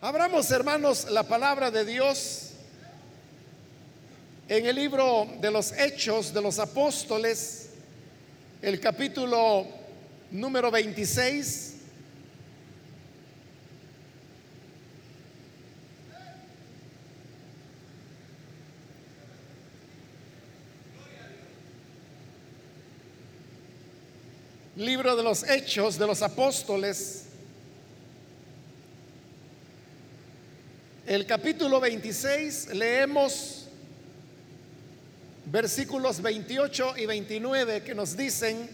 Abramos, hermanos, la palabra de Dios en el libro de los Hechos de los Apóstoles, el capítulo número 26. Libro de los Hechos de los Apóstoles, el capítulo 26, leemos versículos 28 y 29 que nos dicen,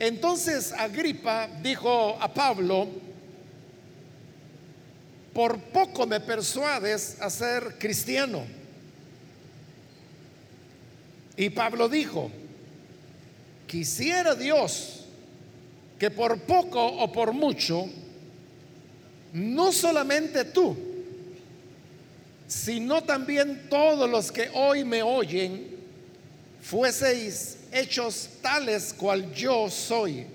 entonces Agripa dijo a Pablo, por poco me persuades a ser cristiano. Y Pablo dijo, quisiera Dios que por poco o por mucho, no solamente tú, sino también todos los que hoy me oyen, fueseis hechos tales cual yo soy,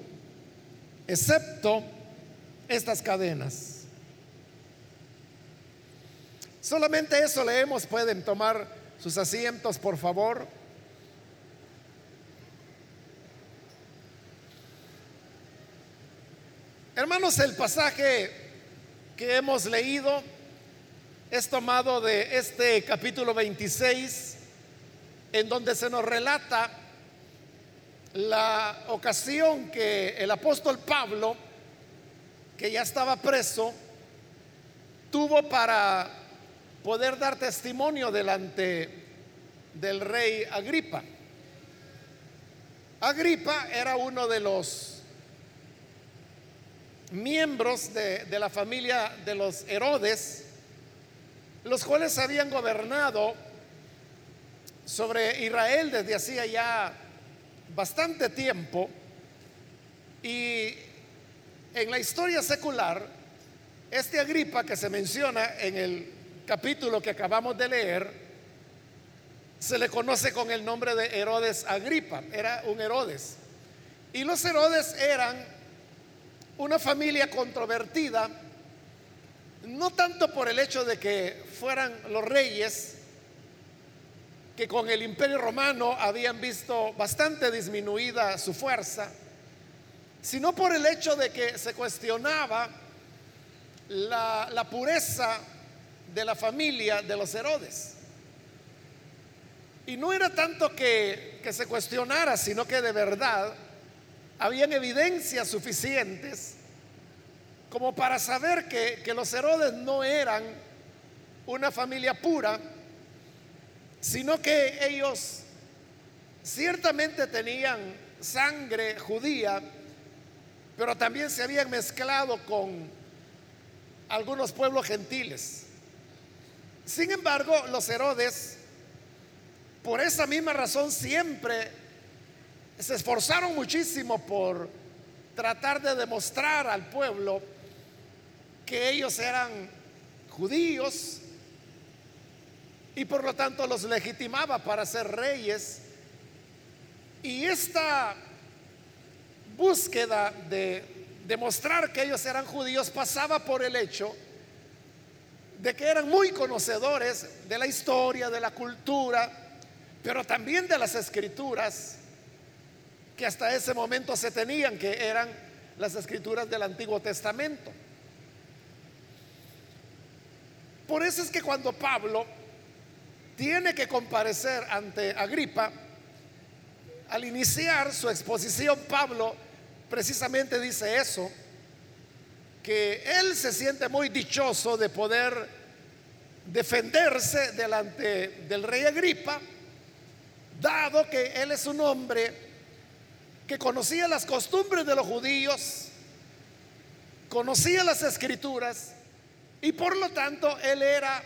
excepto estas cadenas. Solamente eso leemos, pueden tomar sus asientos, por favor. Hermanos, el pasaje que hemos leído es tomado de este capítulo 26, en donde se nos relata la ocasión que el apóstol Pablo, que ya estaba preso, tuvo para poder dar testimonio delante del rey Agripa. Agripa era uno de los miembros de, la familia de los Herodes, los cuales habían gobernado sobre Israel desde hacía ya bastante tiempo y en la historia secular, este Agripa que se menciona en el capítulo que acabamos de leer, se le conoce con el nombre de Herodes Agripa, era un Herodes. Y los Herodes eran una familia controvertida, no tanto por el hecho de que fueran los reyes, que con el imperio romano habían visto bastante disminuida su fuerza, sino por el hecho de que se cuestionaba la, pureza de la familia de los Herodes. Y no era tanto que se cuestionara, sino que de verdad habían evidencias suficientes como para saber que, los Herodes no eran una familia pura, sino que ellos ciertamente tenían sangre judía, pero también se habían mezclado con algunos pueblos gentiles. Sin embargo, los Herodes, por esa misma razón, siempre se esforzaron muchísimo por tratar de demostrar al pueblo que ellos eran judíos y por lo tanto los legitimaba para ser reyes. Y esta búsqueda de demostrar que ellos eran judíos pasaba por el hecho de que eran muy conocedores de la historia, de la cultura, pero también de las escrituras que hasta ese momento se tenían, que eran las escrituras del Antiguo Testamento. Por eso es que cuando Pablo tiene que comparecer ante Agripa, al iniciar su exposición, Pablo precisamente dice eso, que él se siente muy dichoso de poder defenderse delante del rey Agripa, dado que él es un hombre que conocía las costumbres de los judíos, conocía las escrituras y por lo tanto él era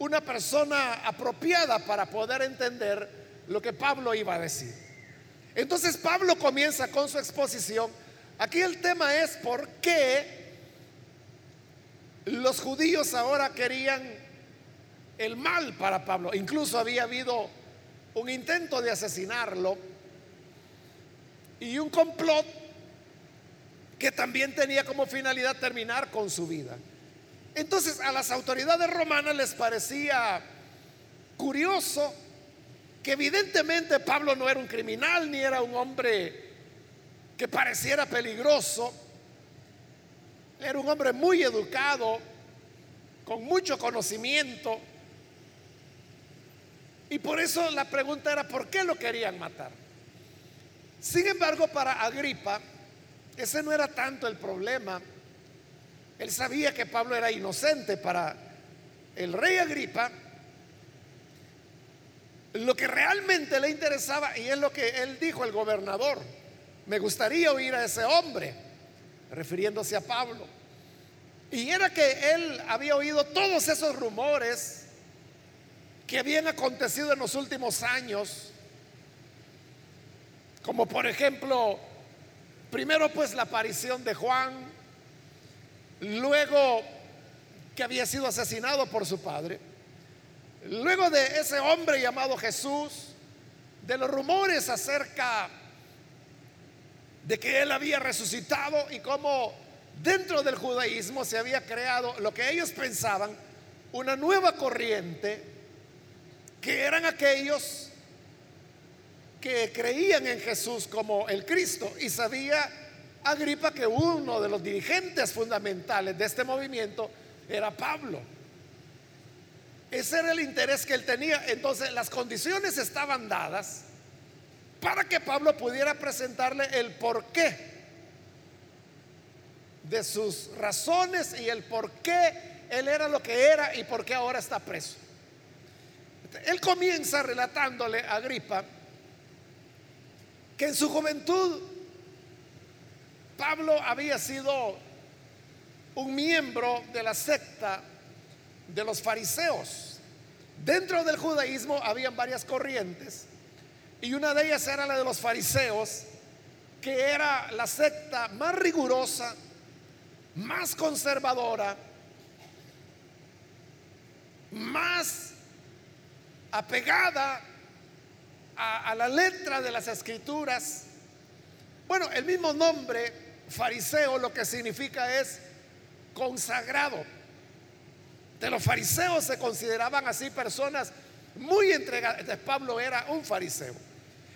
una persona apropiada para poder entender lo que Pablo iba a decir. Entonces Pablo comienza con su exposición. Aquí el tema es por qué los judíos ahora querían el mal para Pablo. Incluso había habido un intento de asesinarlo y un complot que también tenía como finalidad terminar con su vida. Entonces a las autoridades romanas les parecía curioso que evidentemente Pablo no era un criminal ni era un hombre que pareciera peligroso. Era un hombre muy educado, con mucho conocimiento. Y por eso la pregunta era, ¿por qué lo querían matar? Sin embargo, para Agripa, ese no era tanto el problema. Él sabía que Pablo era inocente. Para el rey Agripa, lo que realmente le interesaba, y es lo que él dijo al gobernador, me gustaría oír a ese hombre, refiriéndose a Pablo. Y era que él había oído todos esos rumores que habían acontecido en los últimos años, como por ejemplo, primero pues la aparición de Juan, luego que había sido asesinado por su padre, luego de ese hombre llamado Jesús, de los rumores acerca de que él había resucitado y cómo dentro del judaísmo se había creado lo que ellos pensaban una nueva corriente, que eran aquellos que creían en Jesús como el Cristo y sabía Agripa que uno de los dirigentes fundamentales de este movimiento era Pablo. Ese era el interés que él tenía. Entonces las condiciones estaban dadas para que Pablo pudiera presentarle el porqué de sus razones y el por qué él era lo que era y por qué ahora está preso. Él comienza relatándole a Agripa que en su juventud Pablo había sido un miembro de la secta de los fariseos. Dentro del judaísmo habían varias corrientes y una de ellas era la de los fariseos, que era la secta más rigurosa, más conservadora, más apegada a, la letra de las escrituras. Bueno, el mismo nombre, fariseo, lo que significa es consagrado. De los fariseos se consideraban así personas muy entregadas. Pablo era un fariseo.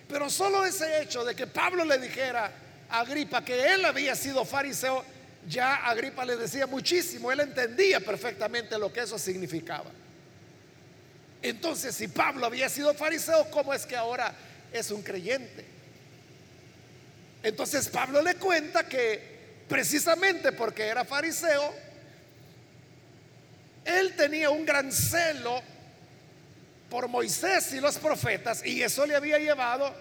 Pero solo ese hecho de que Pablo le dijera a Agripa que él había sido fariseo, ya Agripa le decía muchísimo, él entendía perfectamente lo que eso significaba. Entonces, si Pablo había sido fariseo, ¿cómo es que ahora es un creyente? Entonces Pablo le cuenta que precisamente porque era fariseo, él tenía un gran celo por Moisés y los profetas y eso le había llevado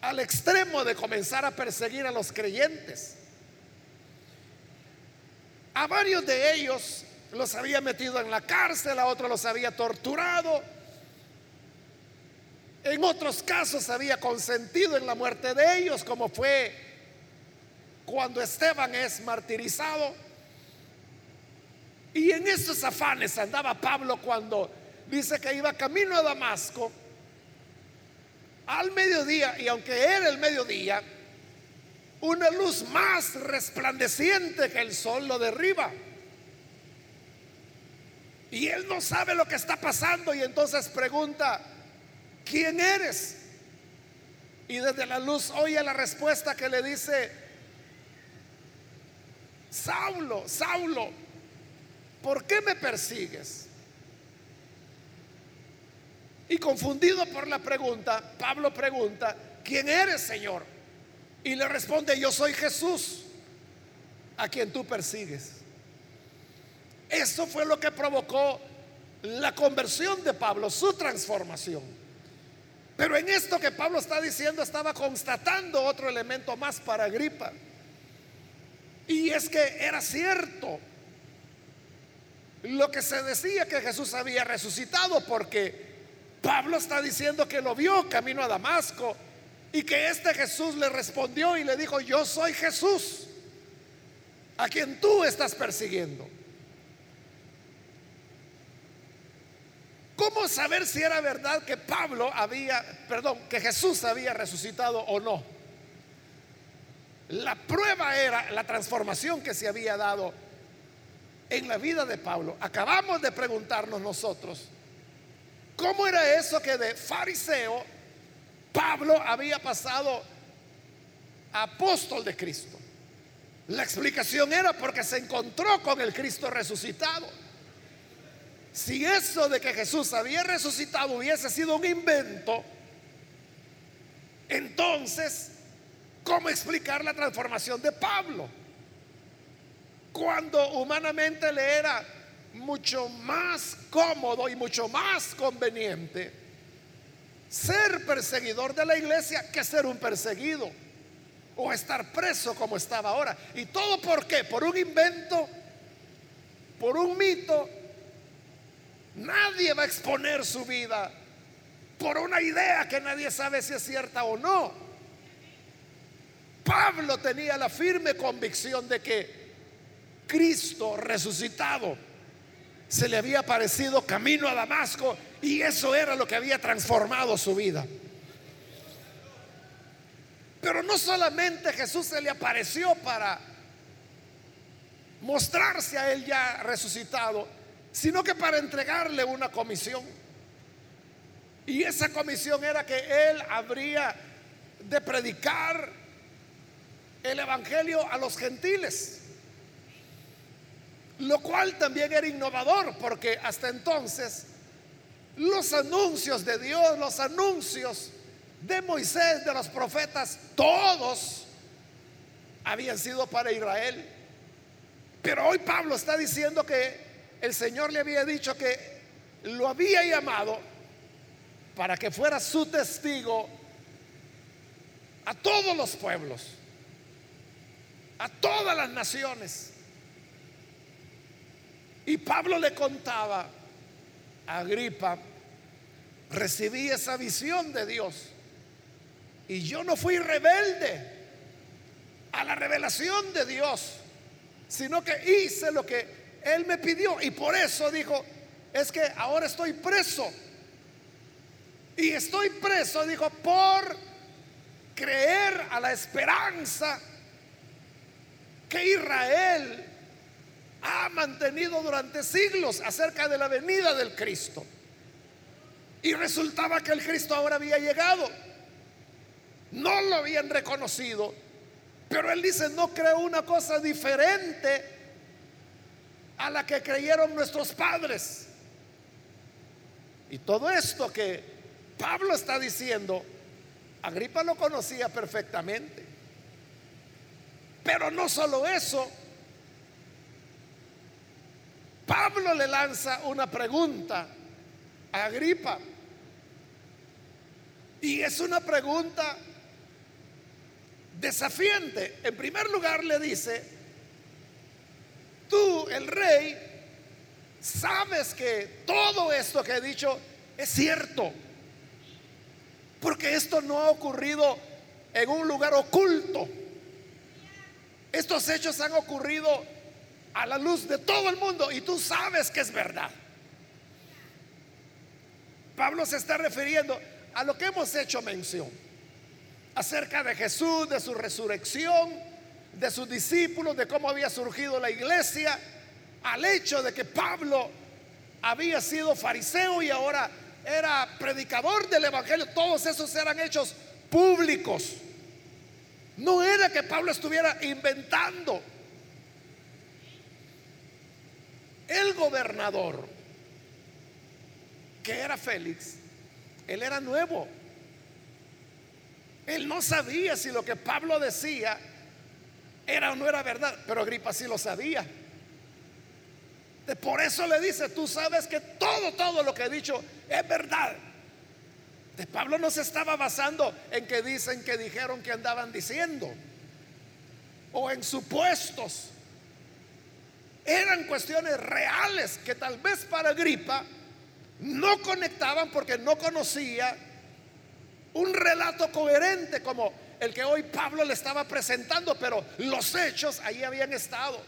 al extremo de comenzar a perseguir a los creyentes. A varios de ellos los había metido en la cárcel, a otros los había torturado. En otros casos había consentido en la muerte de ellos, como fue cuando Esteban es martirizado. Y en esos afanes andaba Pablo cuando dice que iba camino a Damasco al mediodía, y aunque era el mediodía, una luz más resplandeciente que el sol lo derriba. Y él no sabe lo que está pasando y entonces pregunta, ¿quién eres? Y desde la luz oye la respuesta que le dice, Saulo, Saulo, ¿por qué me persigues? Y confundido por la pregunta, Pablo pregunta, ¿quién eres, Señor? Y le responde, yo soy Jesús, a quien tú persigues. Eso fue lo que provocó la conversión de Pablo, su transformación. Pero en esto que Pablo está diciendo estaba constatando otro elemento más para Agripa. Y es que era cierto lo que se decía que Jesús había resucitado porque Pablo está diciendo que lo vio camino a Damasco y que este Jesús le respondió y le dijo, yo soy Jesús, a quien tú estás persiguiendo. ¿Cómo saber si era verdad que Pablo había, perdón, que Jesús había resucitado o no? la prueba era la transformación que se había dado en la vida de Pablo. Acabamos de preguntarnos nosotros, ¿cómo era eso que de fariseo Pablo había pasado apóstol de Cristo? La explicación era porque se encontró con el Cristo resucitado. Si eso de que Jesús había resucitado hubiese sido un invento, entonces, ¿cómo explicar la transformación de Pablo? Cuando humanamente le era mucho más cómodo y mucho más conveniente ser perseguidor de la iglesia que ser un perseguido o estar preso como estaba ahora. ¿Y todo por qué? Por un invento, por un mito. Nadie va a exponer su vida por una idea que nadie sabe si es cierta o no. Pablo tenía la firme convicción de que Cristo resucitado se le había aparecido camino a Damasco y eso era lo que había transformado su vida. Pero no solamente Jesús se le apareció para mostrarse a él ya resucitado, sino que para entregarle una comisión. Y esa comisión era que él habría de predicar el Evangelio a los gentiles. Lo cual también era innovador, porque hasta entonces los anuncios de Dios, los anuncios de Moisés, de los profetas, todos habían sido para Israel. Pero hoy Pablo está diciendo que el Señor le había dicho que lo había llamado para que fuera su testigo a todos los pueblos, a todas las naciones. Y Pablo le contaba a Agripa, recibí esa visión de Dios y yo no fui rebelde a la revelación de Dios, sino que hice lo que Él me pidió. Y por eso dijo, es que ahora estoy preso. Y estoy preso, dijo, por creer a la esperanza que Israel ha mantenido durante siglos acerca de la venida del Cristo. Y resultaba que el Cristo ahora había llegado. No lo habían reconocido. Pero él dice, no creo una cosa diferente a la que creyeron nuestros padres. Y todo esto que Pablo está diciendo, Agripa lo conocía perfectamente. Pero no solo eso, Pablo le lanza una pregunta a Agripa. Y es una pregunta desafiante. En primer lugar le dice, tú, el rey, sabes que todo esto que he dicho es cierto. Porque esto no ha ocurrido en un lugar oculto. Estos hechos han ocurrido a la luz de todo el mundo y tú sabes que es verdad. Pablo se está refiriendo a lo que hemos hecho mención acerca de Jesús, de su resurrección, de sus discípulos, de cómo había surgido la iglesia, al hecho de que Pablo había sido fariseo y ahora era predicador del Evangelio. Todos esos eran hechos públicos. No era que Pablo estuviera inventando. El gobernador, que era Félix, él era nuevo. Él no sabía si lo que Pablo decía era o no era verdad, pero Agripa sí lo sabía. Por eso le dice, tú sabes que todo, todo lo que he dicho es verdad. De Pablo no se estaba basando en que dicen que dijeron que andaban diciendo o en supuestos. Eran cuestiones reales que tal vez para Agripa no conectaban porque no conocía un relato coherente como el que hoy Pablo le estaba presentando, pero los hechos ahí habían estado.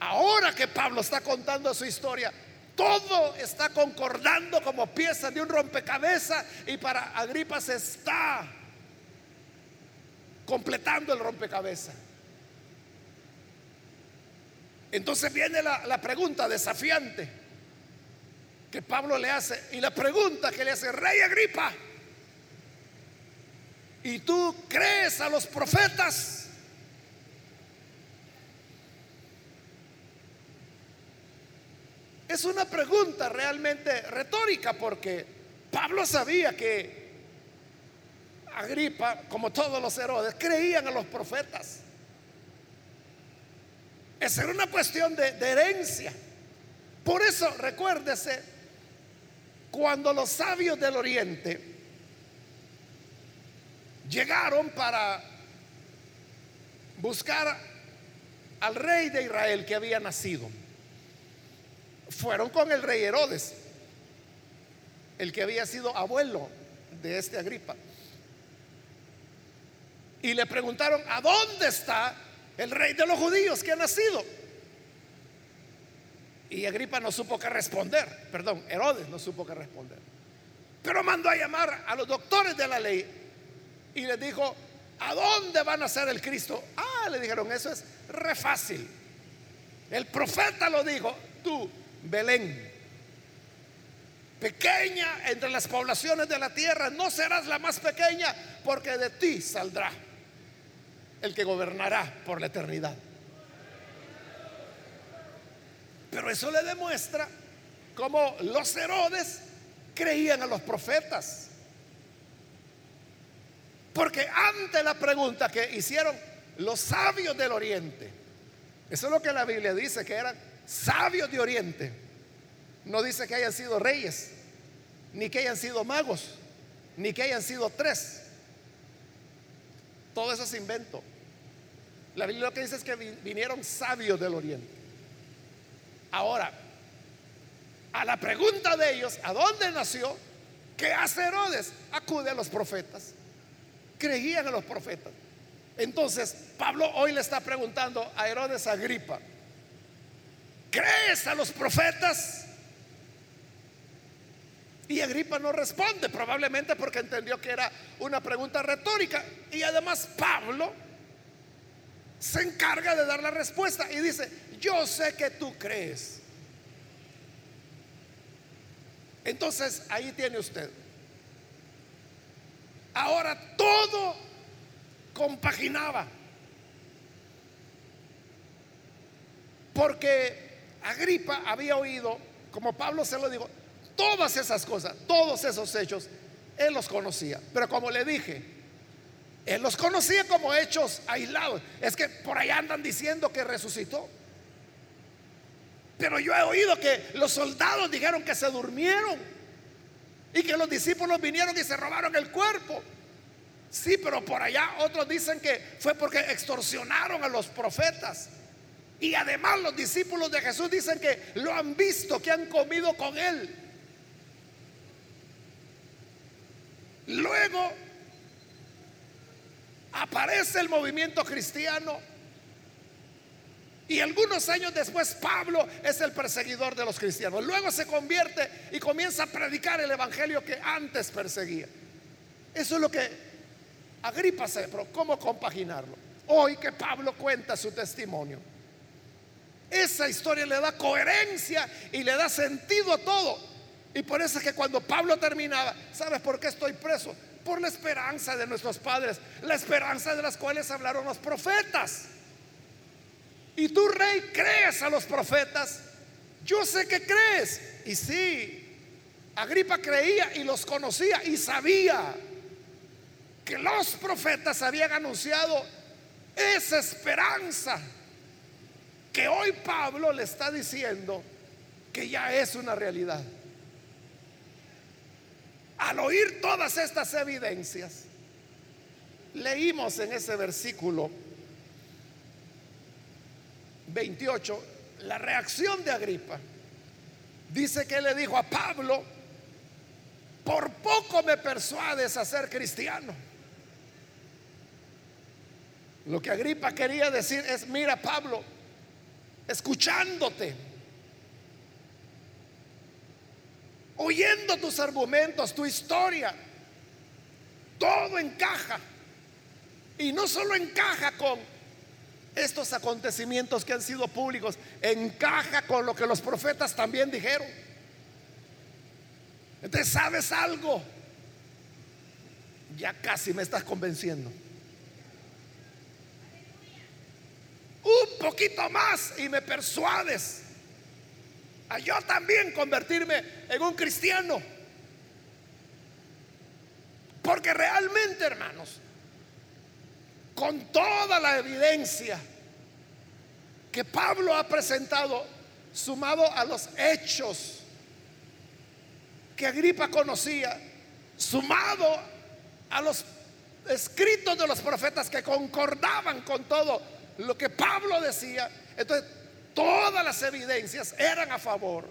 Ahora que Pablo está contando su historia, todo está concordando como pieza de un rompecabezas y para Agripa se está completando el rompecabezas. Entonces viene la, la, pregunta desafiante que Pablo le hace. Y la pregunta que le hace, Rey Agripa, ¿y tú crees a los profetas? Es una pregunta realmente retórica porque Pablo sabía que Agripa, como todos los Herodes, creían a los profetas. Esa era una cuestión de, de herencia. Por eso, recuérdese, cuando los sabios del oriente llegaron para buscar al rey de Israel que había nacido, fueron con el rey Herodes, el que había sido abuelo de este Agripa. Y le preguntaron, ¿a dónde está el rey de los judíos que ha nacido? Y Agripa no supo qué responder, perdón, Herodes no supo qué responder. Pero mandó a llamar a los doctores de la ley y les dijo, ¿a dónde va a nacer el Cristo? Ah, le dijeron, eso es re fácil. El profeta lo dijo, tú Belén, pequeña entre las poblaciones de la tierra, no serás la más pequeña, porque de ti saldrá el que gobernará por la eternidad. Pero eso le demuestra cómo los Herodes creían a los profetas. Porque ante la pregunta que hicieron los sabios del oriente, eso es lo que la Biblia dice, que eran sabios de Oriente. No dice que hayan sido reyes, ni que hayan sido magos, ni que hayan sido tres. Todo eso es invento. La Biblia lo que dice es que vinieron sabios del Oriente. Ahora, a la pregunta de ellos, ¿a dónde nació? ¿Qué hace Herodes? Acude a los profetas. Creían a los profetas. Entonces, Pablo hoy le está preguntando a Herodes Agripa, ¿crees a los profetas? Y Agripa no responde, probablemente porque entendió que era una pregunta retórica. Y además Pablo se encarga de dar la respuesta y dice, yo sé que tú crees. Entonces ahí tiene usted. Ahora todo compaginaba. Porque Agripa había oído, como Pablo se lo dijo, todas esas cosas, todos esos hechos, él los conocía. Pero como le dije, él los conocía como hechos aislados. Es que por ahí andan diciendo que resucitó. Pero yo he oído que los soldados dijeron que se durmieron y que los discípulos vinieron y se robaron el cuerpo. Sí, pero por allá otros dicen que fue porque extorsionaron a los profetas. Y además los discípulos de Jesús dicen que lo han visto, que han comido con él. Luego aparece el movimiento cristiano y algunos años después Pablo es el perseguidor de los cristianos. Luego se convierte y comienza a predicar el evangelio que antes perseguía. Eso es lo que Agripa se, pero ¿cómo compaginarlo? Hoy que Pablo cuenta su testimonio esa historia le da coherencia y le da sentido a todo. Y por eso es que cuando Pablo terminaba, ¿sabes por qué estoy preso? Por la esperanza de nuestros padres, la esperanza de las cuales hablaron los profetas. Y tú, rey, crees a los profetas. Yo sé que crees. Y sí, Agripa creía y los conocía y sabía que los profetas habían anunciado esa esperanza que hoy Pablo le está diciendo que ya es una realidad. Al oír todas estas evidencias, leímos en ese versículo 28 la reacción de Agripa. Dice que le dijo a Pablo, por poco me persuades a ser cristiano. Lo que Agripa quería decir es, mira Pablo, escuchándote, oyendo tus argumentos, tu historia. Todo encaja. Y no solo encaja con estos acontecimientos que han sido públicos, encaja con lo que los profetas también dijeron. Entonces, ¿sabes algo? Ya casi me estás convenciendo. Un poquito más y me persuades a yo también convertirme en un cristiano. Porque realmente, hermanos, con toda la evidencia que Pablo ha presentado, sumado a los hechos que Agripa conocía, sumado a los escritos de los profetas que concordaban con todo lo que Pablo decía, entonces todas las evidencias eran a favor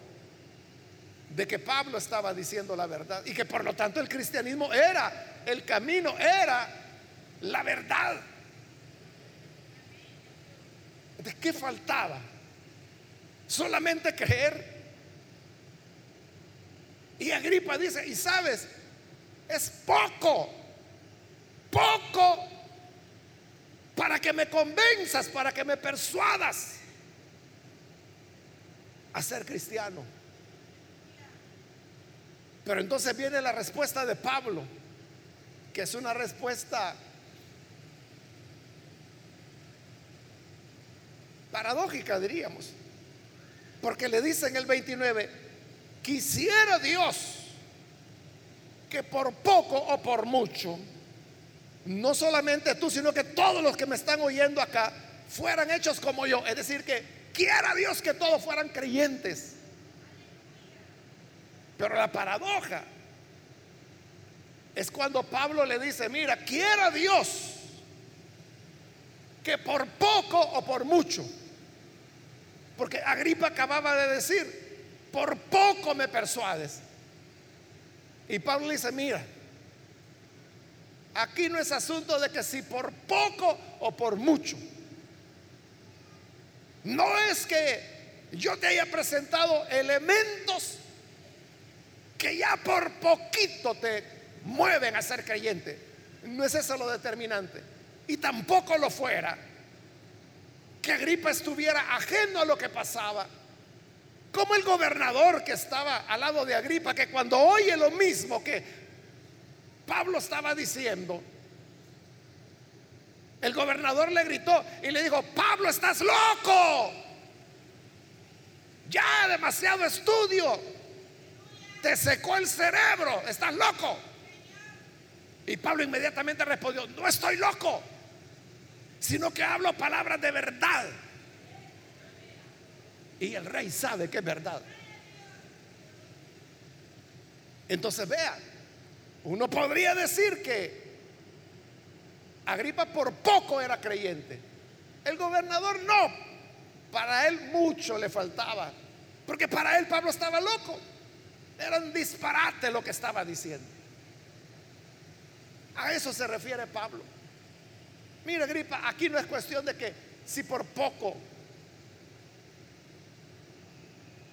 de que Pablo estaba diciendo la verdad y que por lo tanto el cristianismo era el camino, era la verdad. ¿De qué faltaba? Solamente creer. Y Agripa dice, y sabes, es poco, poco para que me convenzas, para que me persuadas a ser cristiano. Pero entonces viene la respuesta de Pablo, que es una respuesta paradójica, diríamos. Porque le dice en el 29, quisiera Dios que por poco o por mucho, no solamente tú, sino que todos los que me están oyendo acá fueran hechos como yo. Es decir, que quiera Dios que todos fueran creyentes. Pero la paradoja es cuando Pablo le dice, mira, quiera Dios que por poco o por mucho, porque Agripa acababa de decir, por poco me persuades. Y Pablo dice, mira, aquí no es asunto de que si por poco o por mucho. No es que yo te haya presentado elementos que ya por poquito te mueven a ser creyente. No es eso lo determinante. Y tampoco lo fuera que Agripa estuviera ajeno a lo que pasaba. Como el gobernador que estaba al lado de Agripa, que cuando oye lo mismo que Pablo estaba diciendo, el gobernador le gritó y le dijo, Pablo, estás loco. Ya demasiado estudio te secó el cerebro, estás loco. Y Pablo inmediatamente respondió, no estoy loco, sino que hablo palabras de verdad. Y el rey sabe que es verdad. Entonces vea, uno podría decir que Agripa por poco era creyente. El gobernador no, para él mucho le faltaba, porque para él Pablo estaba loco. Era un disparate lo que estaba diciendo. A eso se refiere Pablo. Mira, Gripa, aquí no es cuestión de que si por poco.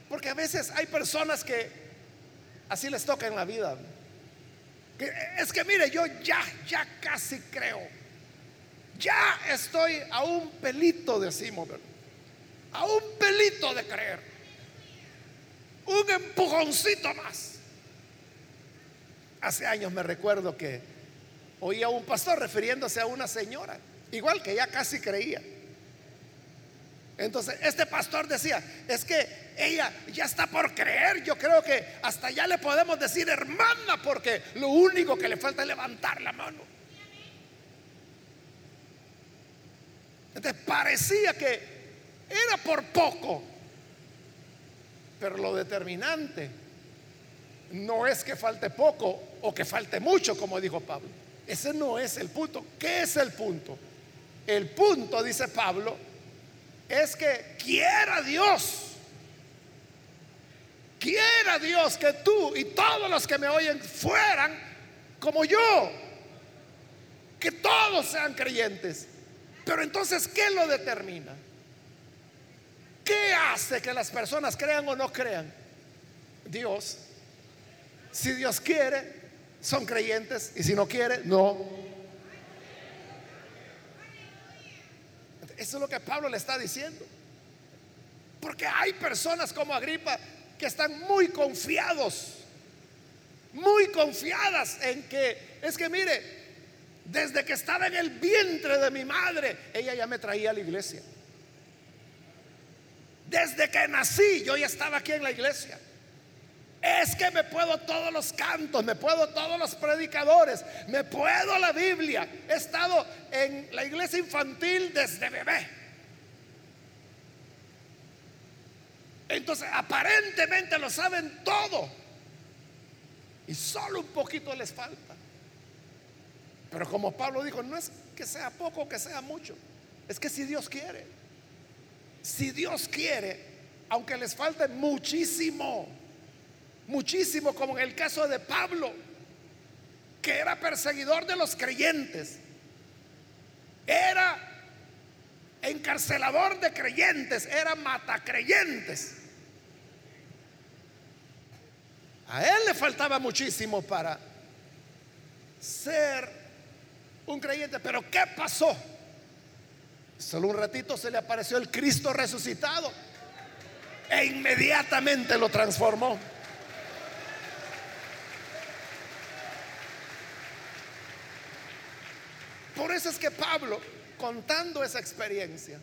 Porque a veces hay personas que así les toca en la vida. Es que mire, yo ya, ya casi creo. Ya estoy a un pelito, decimos, a un pelito de creer un empujoncito más. Hace años me recuerdo que oía a un pastor refiriéndose a una señora, igual que ya casi creía. Entonces, este pastor decía, es que ella ya está por creer, yo creo que hasta ya le podemos decir hermana, porque lo único que le falta es levantar la mano. Entonces parecía que era por poco pero lo determinante no es que falte poco o que falte mucho, como dijo Pablo. Ese no es el punto. ¿Qué es el punto? El punto, dice Pablo, es que quiera Dios, quiera Dios que tú y todos los que me oyen fueran como yo, que todos sean creyentes. Pero entonces, ¿qué lo determina? ¿Qué hace que las personas crean o no crean? Dios. Si Dios quiere, son creyentes y si no quiere, no. Eso es lo que Pablo le está diciendo. Porque hay personas como Agripa que están muy confiados, muy confiadas en que, es que mire, desde que estaba en el vientre de mi madre, ella ya me traía a la iglesia. Desde que nací, yo ya estaba aquí en la iglesia. Es que me puedo todos los cantos, me puedo todos los predicadores, me puedo la Biblia. He estado en la iglesia infantil desde bebé. Entonces, aparentemente lo saben todo. Y solo un poquito les falta. Pero como Pablo dijo, no es que sea poco o que sea mucho. Es que si Dios quiere, si Dios quiere, aunque les falte muchísimo, muchísimo, como en el caso de Pablo, que era perseguidor de los creyentes, era encarcelador de creyentes, era matacreyentes. A él le faltaba muchísimo para ser un creyente. Pero ¿qué pasó? Solo un ratito se le apareció el Cristo resucitado e inmediatamente lo transformó. Por eso es que Pablo, contando esa experiencia,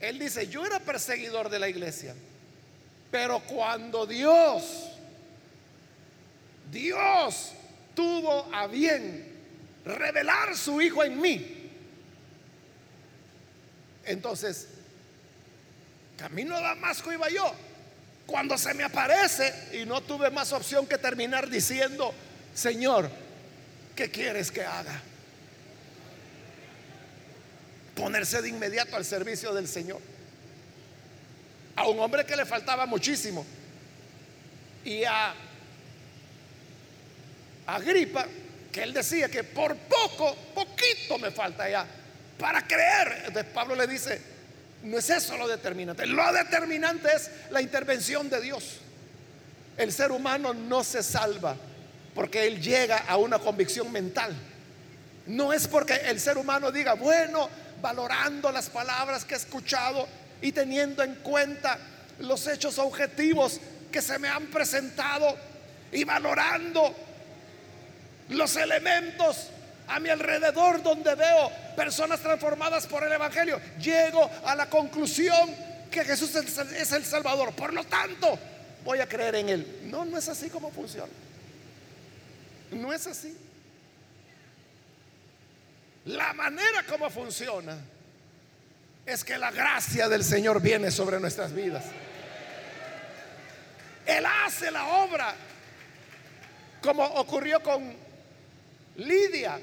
él dice, yo era perseguidor de la iglesia, pero cuando Dios, Dios tuvo a bien revelar su Hijo en mí, entonces, camino a Damasco iba yo. Cuando se me aparece y no tuve más opción que terminar diciendo, Señor, ¿qué quieres que haga? Ponerse de inmediato al servicio del Señor a un hombre que le faltaba muchísimo. Y a Agripa, que él decía que por poco, poquito me falta ya para creer. Entonces Pablo le dice, no es eso lo determinante. Lo determinante es la intervención de Dios. El ser humano no se salva porque él llega a una convicción mental. No es porque el ser humano diga, bueno, valorando las palabras que he escuchado, y teniendo en cuenta los hechos objetivos que se me han presentado y valorando los elementos a mi alrededor donde veo personas transformadas por el Evangelio, llego a la conclusión que Jesús es el Salvador. Por lo tanto, voy a creer en Él. No, no es así como funciona. No es así. La manera como funciona es que la gracia del Señor viene sobre nuestras vidas. Él hace la obra como ocurrió con Lidia,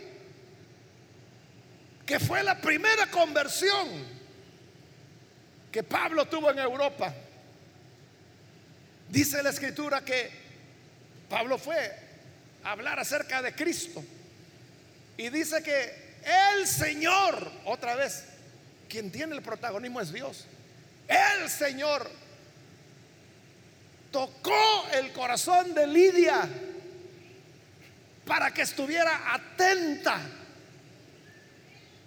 que fue la primera conversión que Pablo tuvo en Europa. Dice la escritura que Pablo fue a hablar acerca de Cristo y dice que el Señor, otra vez, quien tiene el protagonismo es Dios. El Señor tocó el corazón de Lidia para que estuviera atenta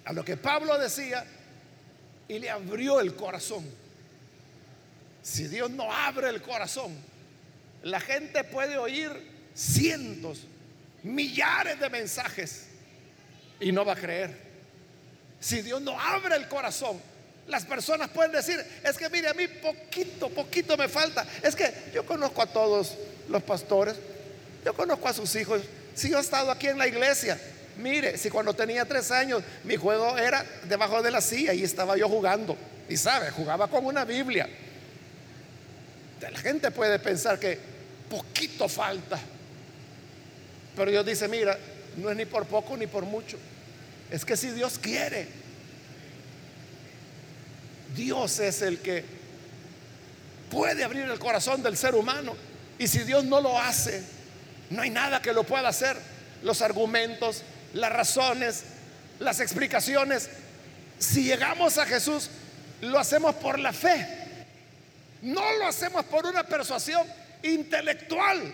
a lo que Pablo decía y le abrió el corazón. Si Dios no abre el corazón, la gente puede oír cientos, millares de mensajes y no va a creer. Si Dios no abre el corazón, las personas pueden decir, es que mire, a mí poquito, poquito me falta. Es que yo conozco a todos los pastores, yo conozco a sus hijos. Si yo he estado aquí en la iglesia, mire, si cuando tenía tres años mi juego era debajo de la silla y estaba yo jugando. Y sabe, jugaba con una Biblia. La gente puede pensar que poquito falta. Pero Dios dice, mira, no es ni por poco ni por mucho. Es que si Dios quiere, Dios es el que puede abrir el corazón del ser humano. Y si Dios no lo hace, no hay nada que lo pueda hacer. Los argumentos, las razones, las explicaciones. Si llegamos a Jesús, lo hacemos por la fe. No lo hacemos por una persuasión intelectual.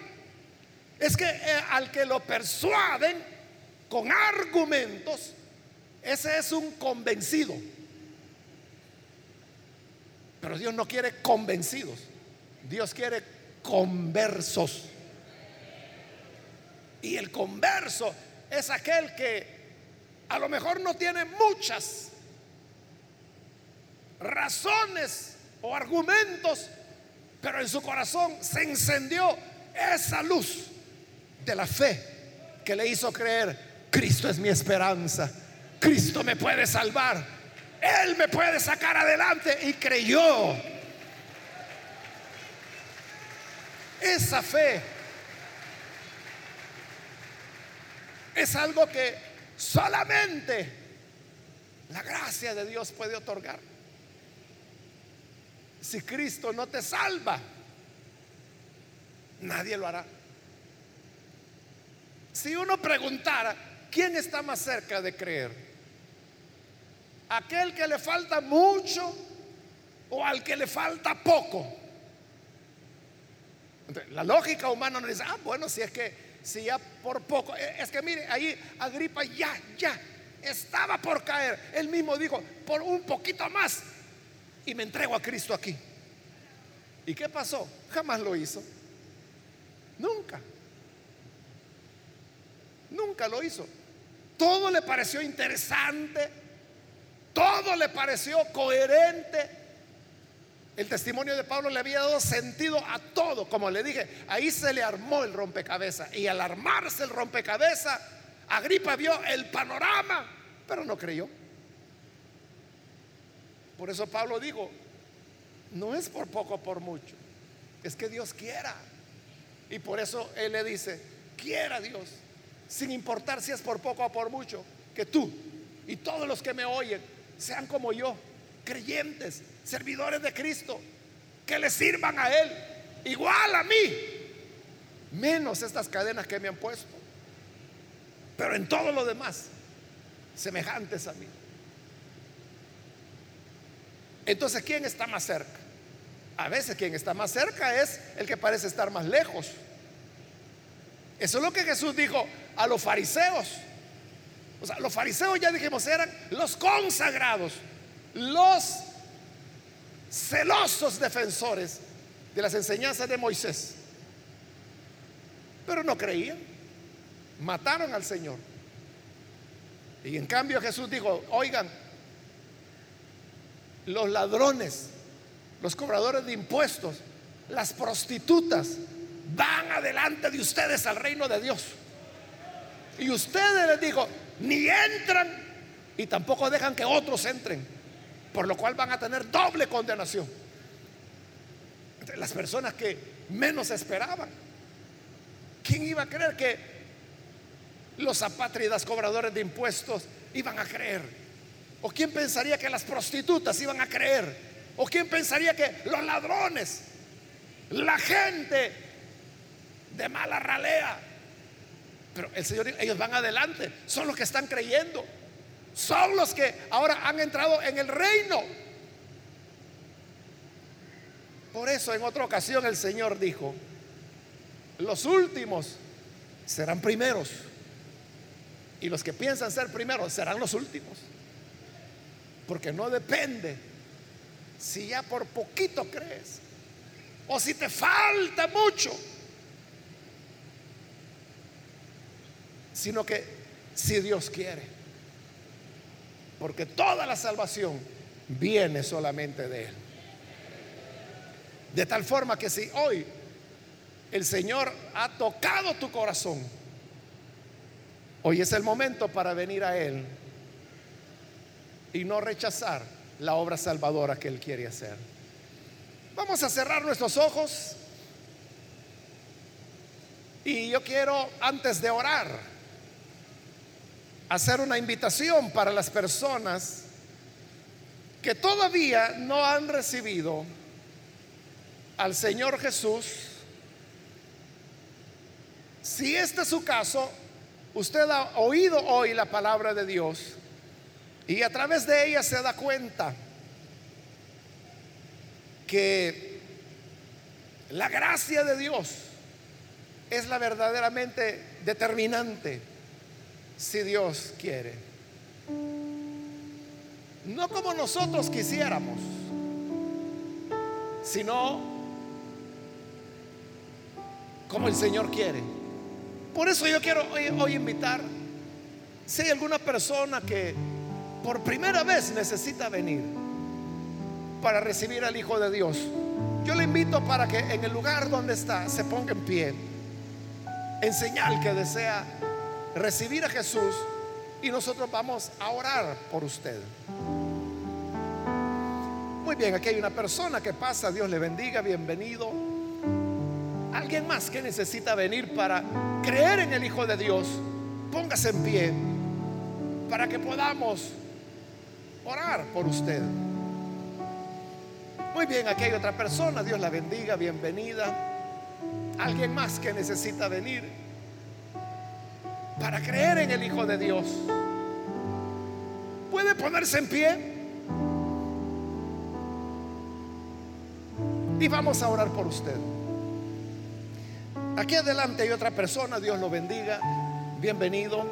Es que eh, al que lo persuaden con argumentos, ese es un convencido. Pero Dios no quiere convencidos, Dios quiere conversos. Y el converso es aquel que a lo mejor no tiene muchas razones o argumentos, pero en su corazón se encendió esa luz de la fe que le hizo creer, Cristo es mi esperanza, Cristo me puede salvar, Él me puede sacar adelante y creyó. Esa fe es algo que solamente la gracia de Dios puede otorgar. Si Cristo no te salva, nadie lo hará. Si uno preguntara, ¿quién está más cerca de creer? ¿Aquel que le falta mucho o al que le falta poco? la lógica humana nos dice, ah, bueno, si es que, si ya por poco, eh, es que mire, ahí Agripa ya, ya, estaba por caer. Él mismo dijo, por un poquito más, y me entrego a Cristo aquí. ¿Y qué pasó? Jamás lo hizo. Nunca. Nunca lo hizo. Todo le pareció interesante, todo le pareció coherente. El testimonio de Pablo le había dado sentido a todo, como le dije, ahí se le armó el rompecabezas y al armarse el rompecabezas, Agripa vio el panorama, pero no creyó. Por eso Pablo dijo, no es por poco, por mucho, es que Dios quiera. Y por eso él le dice, quiera Dios sin importar si es por poco o por mucho, que tú y todos los que me oyen sean como yo, creyentes, servidores de Cristo, que le sirvan a Él, igual a mí, menos estas cadenas que me han puesto, pero en todo lo demás, semejantes a mí. Entonces, ¿quién está más cerca? A veces quien está más cerca es el que parece estar más lejos. Eso es lo que Jesús dijo a los fariseos. O sea, los fariseos ya dijimos eran los consagrados, los celosos defensores de las enseñanzas de Moisés. Pero no creían. Mataron al Señor. Y en cambio Jesús dijo, oigan, los ladrones, los cobradores de impuestos, las prostitutas, van adelante de ustedes al reino de Dios. Y ustedes les digo, ni entran y tampoco dejan que otros entren, por lo cual van a tener doble condenación. Las personas que menos esperaban. ¿Quién iba a creer que los apátridas cobradores de impuestos iban a creer? ¿O quién pensaría que las prostitutas iban a creer? ¿O quién pensaría que los ladrones, la gente de mala ralea, pero el Señor, ellos van adelante, son los que están creyendo, son los que ahora han entrado en el reino. Por eso en otra ocasión el Señor dijo, los últimos serán primeros y los que piensan ser primeros serán los últimos. Porque no depende si ya por poquito crees o si te falta mucho. Sino que si Dios quiere. Porque toda la salvación viene solamente de Él. De tal forma que si hoy el Señor ha tocado tu corazón, hoy es el momento para venir a Él y no rechazar la obra salvadora que Él quiere hacer. Vamos a cerrar nuestros ojos y yo quiero, antes de orar, hacer una invitación para las personas que todavía no han recibido al Señor Jesús. Si este es su caso, usted ha oído hoy la palabra de Dios y a través de ella se da cuenta que la gracia de Dios es la verdaderamente determinante si Dios quiere. No como nosotros quisiéramos, sino como el Señor quiere. Por eso yo quiero hoy, invitar, si hay alguna persona que por primera vez necesita venir para recibir al Hijo de Dios, yo le invito para que en el lugar donde está se ponga en pie, en señal que desea recibir a Jesús y nosotros vamos a orar por usted. Muy bien, aquí hay una persona que pasa, Dios le bendiga, bienvenido. Alguien más que necesita venir para creer en el Hijo de Dios, póngase en pie para que podamos orar por usted. Muy bien, aquí hay otra persona, Dios la bendiga, bienvenida. Alguien más que necesita venir para creer en el Hijo de Dios. ¿Puede ponerse en pie? Y vamos a orar por usted. Aquí adelante hay otra persona, Dios lo bendiga, bienvenido.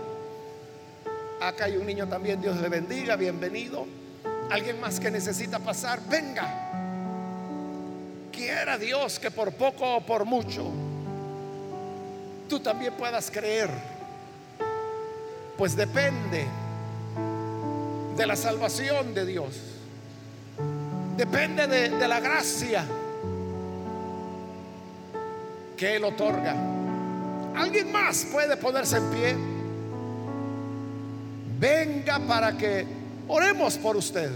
Acá hay un niño también, Dios le bendiga, bienvenido. Alguien más que necesita pasar, venga. Quiera Dios que por poco o por mucho tú también puedas creer. Pues depende de la salvación de Dios. Depende de, la gracia que Él otorga. ¿Alguien más puede ponerse en pie? Venga para que oremos por usted.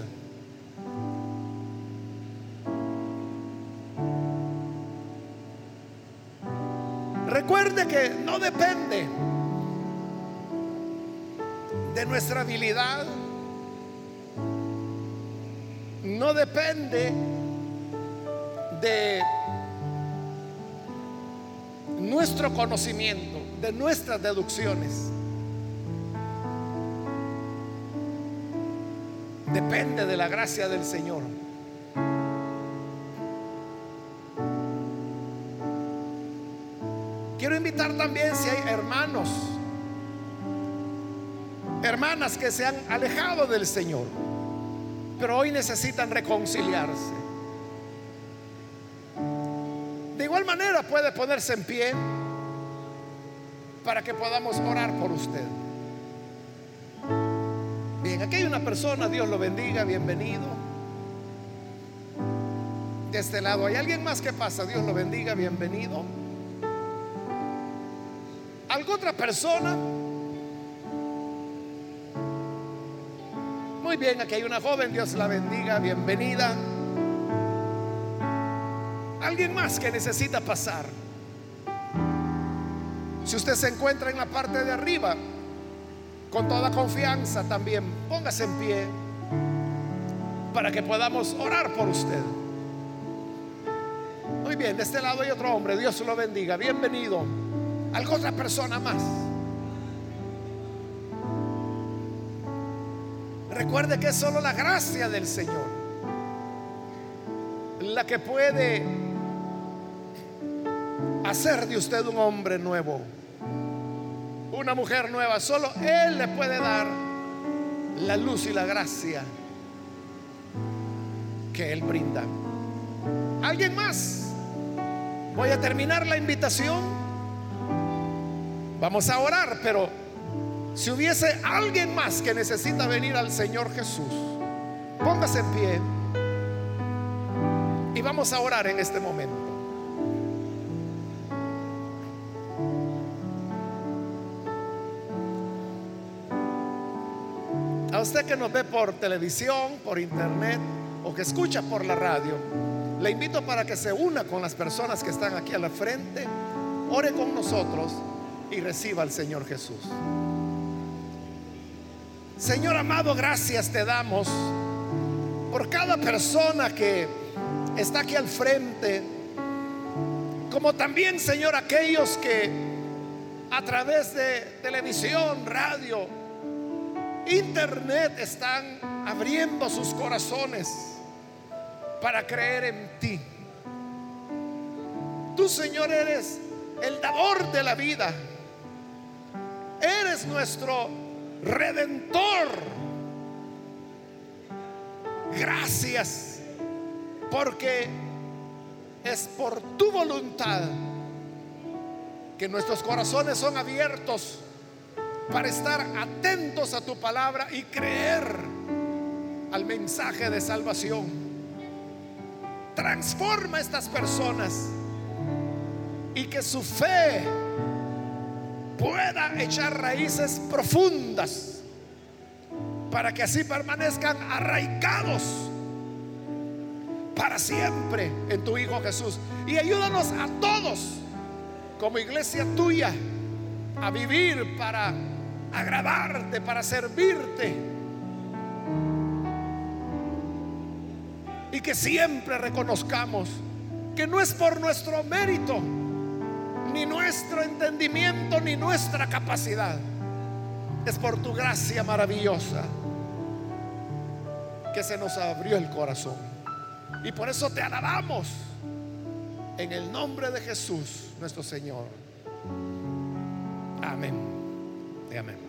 Recuerde que no depende de nuestra habilidad, no depende de nuestro conocimiento, de nuestras deducciones. Depende de la gracia del Señor. Quiero invitar también si hay hermanos, hermanas que se han alejado del Señor, pero hoy necesitan reconciliarse. De igual manera puede ponerse en pie para que podamos orar por usted. Bien, aquí hay una persona, Dios lo bendiga, bienvenido. De este lado hay alguien más que pasa, Dios lo bendiga, bienvenido. ¿Alguna otra persona? Bien, aquí hay una joven, Dios la bendiga, bienvenida. Alguien más que necesita pasar. Si usted se encuentra en la parte de arriba, con toda confianza también, póngase en pie para que podamos orar por usted. Muy bien, de este lado hay otro hombre, Dios lo bendiga, bienvenido. Algo otra persona más. Recuerde que es solo la gracia del Señor la que puede hacer de usted un hombre nuevo, una mujer nueva. Solo Él le puede dar la luz y la gracia que Él brinda. ¿Alguien más? Voy a terminar la invitación. Vamos a orar, pero si hubiese alguien más que necesita venir al Señor Jesús, póngase en pie y vamos a orar en este momento. A usted que nos ve por televisión, por internet o que escucha por la radio, le invito para que se una con las personas que están aquí a la frente, ore con nosotros y reciba al Señor Jesús. Señor amado, gracias te damos por cada persona que está aquí al frente, como también, Señor, aquellos que a través de televisión, radio, internet están abriendo sus corazones para creer en ti. Tú, Señor, eres el dador de la vida. Eres nuestro redentor. Gracias porque es por tu voluntad que nuestros corazones son abiertos para estar atentos a tu palabra y creer al mensaje de salvación. Transforma a estas personas y que su fe pueda echar raíces profundas para que así permanezcan arraigados para siempre en tu Hijo Jesús. Y ayúdanos a todos como iglesia tuya a vivir para agradarte, para servirte. Y que siempre reconozcamos que no es por nuestro mérito, ni nuestro entendimiento, ni nuestra capacidad. Es por tu gracia maravillosa que se nos abrió el corazón. Y por eso te alabamos en el nombre de Jesús, nuestro Señor. Amén. Y amén.